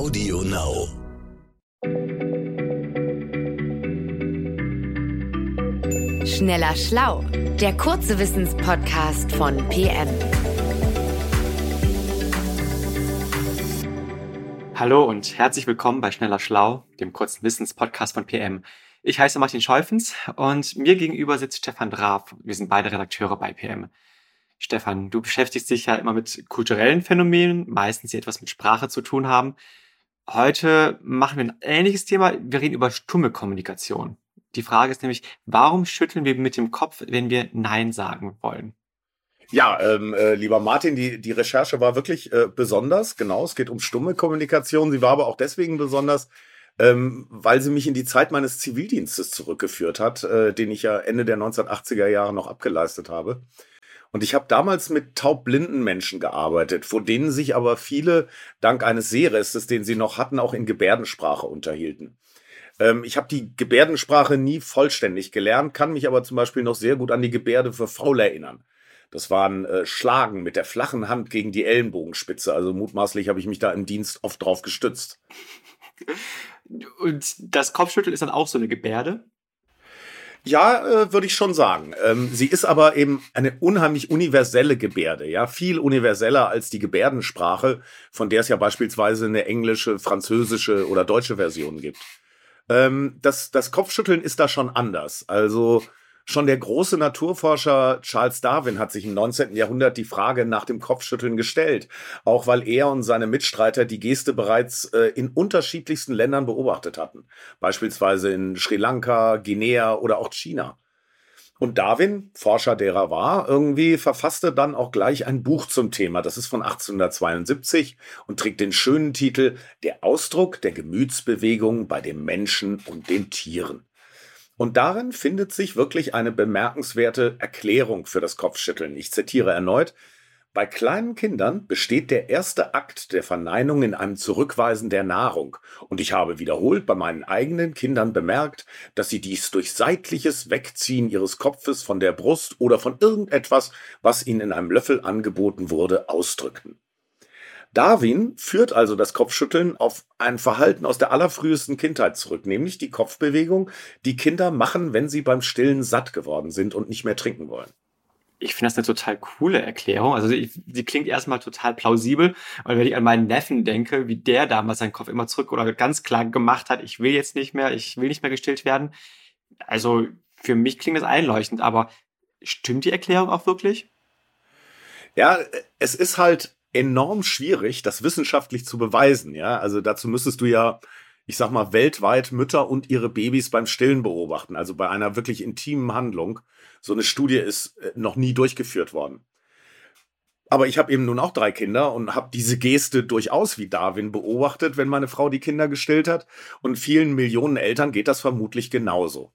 Audio Now. Schneller Schlau, der kurze Wissenspodcast von PM. Hallo und herzlich willkommen bei Schneller Schlau, dem kurzen Wissenspodcast von PM. Ich heiße Martin Schäufens und mir gegenüber sitzt Stefan Draf. Wir sind beide Redakteure bei PM. Stefan, du beschäftigst dich ja immer mit kulturellen Phänomenen, meistens die etwas mit Sprache zu tun haben. Heute machen wir ein ähnliches Thema. Wir reden über stumme Kommunikation. Die Frage ist nämlich, warum schütteln wir mit dem Kopf, wenn wir Nein sagen wollen? Ja, ähm, äh, lieber Martin, die, die Recherche war wirklich äh, besonders. Genau, es geht um stumme Kommunikation. Sie war aber auch deswegen besonders, ähm, weil sie mich in die Zeit meines Zivildienstes zurückgeführt hat, äh, den ich ja Ende der 1980er Jahre noch abgeleistet habe. Und ich habe damals mit taubblinden Menschen gearbeitet, vor denen sich aber viele dank eines Sehrestes, den sie noch hatten, auch in Gebärdensprache unterhielten. Ähm, ich habe die Gebärdensprache nie vollständig gelernt, kann mich aber zum Beispiel noch sehr gut an die Gebärde für faul erinnern. Das waren äh, Schlagen mit der flachen Hand gegen die Ellenbogenspitze. Also mutmaßlich habe ich mich da im Dienst oft drauf gestützt. Und das Kopfschütteln ist dann auch so eine Gebärde? Ja, äh, würde ich schon sagen. Ähm, sie ist aber eben eine unheimlich universelle Gebärde, ja, viel universeller als die Gebärdensprache, von der es ja beispielsweise eine englische, französische oder deutsche Version gibt. Ähm, das, das Kopfschütteln ist da schon anders. Also Schon der große Naturforscher Charles Darwin hat sich im 19. Jahrhundert die Frage nach dem Kopfschütteln gestellt, auch weil er und seine Mitstreiter die Geste bereits äh, in unterschiedlichsten Ländern beobachtet hatten, beispielsweise in Sri Lanka, Guinea oder auch China. Und Darwin, Forscher derer war, irgendwie verfasste dann auch gleich ein Buch zum Thema. Das ist von 1872 und trägt den schönen Titel Der Ausdruck der Gemütsbewegung bei dem Menschen und den Tieren. Und darin findet sich wirklich eine bemerkenswerte Erklärung für das Kopfschütteln. Ich zitiere erneut. Bei kleinen Kindern besteht der erste Akt der Verneinung in einem Zurückweisen der Nahrung. Und ich habe wiederholt bei meinen eigenen Kindern bemerkt, dass sie dies durch seitliches Wegziehen ihres Kopfes von der Brust oder von irgendetwas, was ihnen in einem Löffel angeboten wurde, ausdrückten. Darwin führt also das Kopfschütteln auf ein Verhalten aus der allerfrühesten Kindheit zurück, nämlich die Kopfbewegung, die Kinder machen, wenn sie beim Stillen satt geworden sind und nicht mehr trinken wollen. Ich finde das eine total coole Erklärung. Also sie, sie klingt erstmal total plausibel, weil wenn ich an meinen Neffen denke, wie der damals seinen Kopf immer zurück oder ganz klar gemacht hat, ich will jetzt nicht mehr, ich will nicht mehr gestillt werden. Also für mich klingt das einleuchtend, aber stimmt die Erklärung auch wirklich? Ja, es ist halt enorm schwierig, das wissenschaftlich zu beweisen. Ja, also dazu müsstest du ja, ich sag mal, weltweit Mütter und ihre Babys beim Stillen beobachten, also bei einer wirklich intimen Handlung. So eine Studie ist äh, noch nie durchgeführt worden. Aber ich habe eben nun auch drei Kinder und habe diese Geste durchaus wie Darwin beobachtet, wenn meine Frau die Kinder gestillt hat. Und vielen Millionen Eltern geht das vermutlich genauso.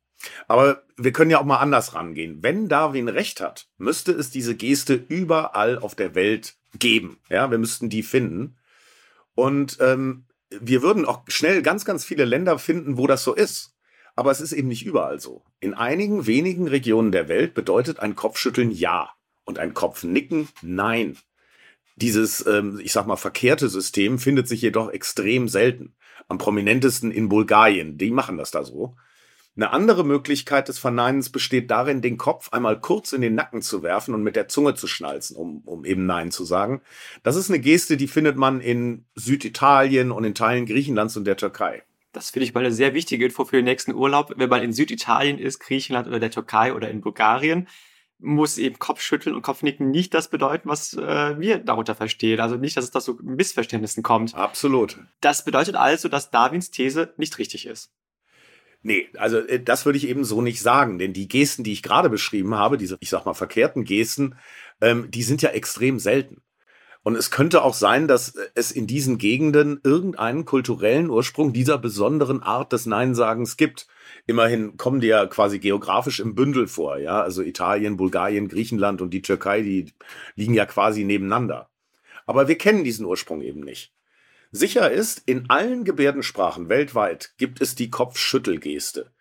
Aber wir können ja auch mal anders rangehen. Wenn Darwin recht hat, müsste es diese Geste überall auf der Welt geben. Ja, wir müssten die finden. Und ähm, wir würden auch schnell ganz, ganz viele Länder finden, wo das so ist. Aber es ist eben nicht überall so. In einigen wenigen Regionen der Welt bedeutet ein Kopfschütteln Ja und ein Kopfnicken Nein. Dieses, ähm, ich sag mal, verkehrte System findet sich jedoch extrem selten. Am prominentesten in Bulgarien. Die machen das da so. Eine andere Möglichkeit des Verneinens besteht darin, den Kopf einmal kurz in den Nacken zu werfen und mit der Zunge zu schnalzen, um, um eben Nein zu sagen. Das ist eine Geste, die findet man in Süditalien und in Teilen Griechenlands und der Türkei. Das finde ich mal eine sehr wichtige Info für den nächsten Urlaub. Wenn man in Süditalien ist, Griechenland oder der Türkei oder in Bulgarien, muss eben Kopfschütteln und Kopfnicken nicht das bedeuten, was äh, wir darunter verstehen. Also nicht, dass es da so Missverständnissen kommt. Absolut. Das bedeutet also, dass Darwins These nicht richtig ist. Nee, also äh, das würde ich eben so nicht sagen, denn die Gesten, die ich gerade beschrieben habe, diese, ich sag mal, verkehrten Gesten, ähm, die sind ja extrem selten. Und es könnte auch sein, dass es in diesen Gegenden irgendeinen kulturellen Ursprung dieser besonderen Art des Neinsagens gibt. Immerhin kommen die ja quasi geografisch im Bündel vor, ja. Also Italien, Bulgarien, Griechenland und die Türkei, die liegen ja quasi nebeneinander. Aber wir kennen diesen Ursprung eben nicht. Sicher ist, in allen Gebärdensprachen weltweit gibt es die Kopfschüttelgeste.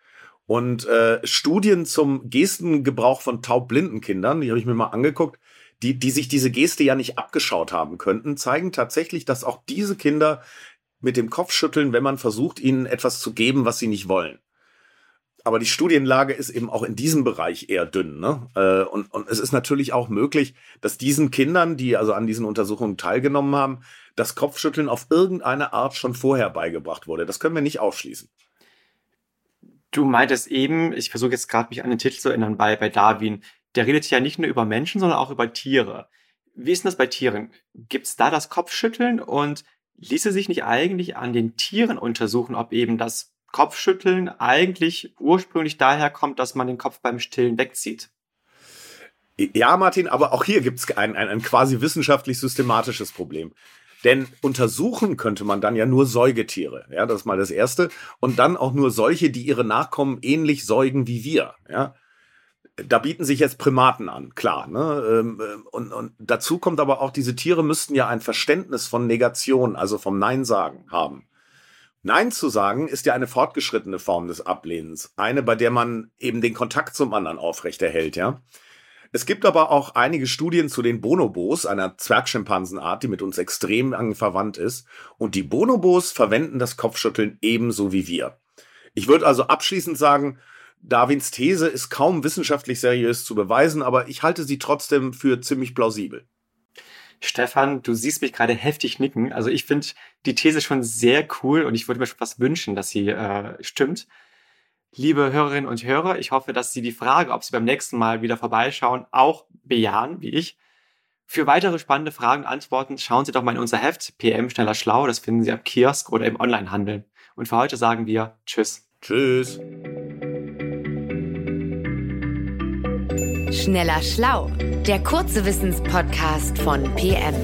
Und äh, Studien zum Gestengebrauch von taubblinden Kindern, die habe ich mir mal angeguckt, die, die sich diese Geste ja nicht abgeschaut haben könnten, zeigen tatsächlich, dass auch diese Kinder mit dem Kopf schütteln, wenn man versucht, ihnen etwas zu geben, was sie nicht wollen. Aber die Studienlage ist eben auch in diesem Bereich eher dünn. Ne? Äh, und, und es ist natürlich auch möglich, dass diesen Kindern, die also an diesen Untersuchungen teilgenommen haben, das Kopfschütteln auf irgendeine Art schon vorher beigebracht wurde. Das können wir nicht ausschließen. Du meintest eben, ich versuche jetzt gerade mich an den Titel zu erinnern, bei, bei Darwin, der redet ja nicht nur über Menschen, sondern auch über Tiere. Wie ist denn das bei Tieren? Gibt es da das Kopfschütteln und ließe sich nicht eigentlich an den Tieren untersuchen, ob eben das Kopfschütteln eigentlich ursprünglich daher kommt, dass man den Kopf beim Stillen wegzieht? Ja, Martin, aber auch hier gibt es ein, ein, ein quasi wissenschaftlich systematisches Problem. Denn untersuchen könnte man dann ja nur Säugetiere. Ja, das ist mal das Erste. Und dann auch nur solche, die ihre Nachkommen ähnlich säugen wie wir. Ja, da bieten sich jetzt Primaten an, klar. Ne? Ähm, ähm, und, und dazu kommt aber auch, diese Tiere müssten ja ein Verständnis von Negation, also vom Nein sagen, haben. Nein zu sagen ist ja eine fortgeschrittene Form des Ablehnens. Eine, bei der man eben den Kontakt zum anderen aufrechterhält, ja. Es gibt aber auch einige Studien zu den Bonobos, einer Zwergschimpansenart, die mit uns extrem eng verwandt ist. Und die Bonobos verwenden das Kopfschütteln ebenso wie wir. Ich würde also abschließend sagen, Darwins These ist kaum wissenschaftlich seriös zu beweisen, aber ich halte sie trotzdem für ziemlich plausibel. Stefan, du siehst mich gerade heftig nicken. Also ich finde die These schon sehr cool und ich würde mir schon was wünschen, dass sie äh, stimmt. Liebe Hörerinnen und Hörer, ich hoffe, dass Sie die Frage, ob Sie beim nächsten Mal wieder vorbeischauen, auch bejahen, wie ich. Für weitere spannende Fragen und Antworten schauen Sie doch mal in unser Heft PM Schneller Schlau. Das finden Sie am Kiosk oder im Onlinehandel. Und für heute sagen wir Tschüss. Tschüss. Schneller Schlau, der kurze Wissenspodcast von PM.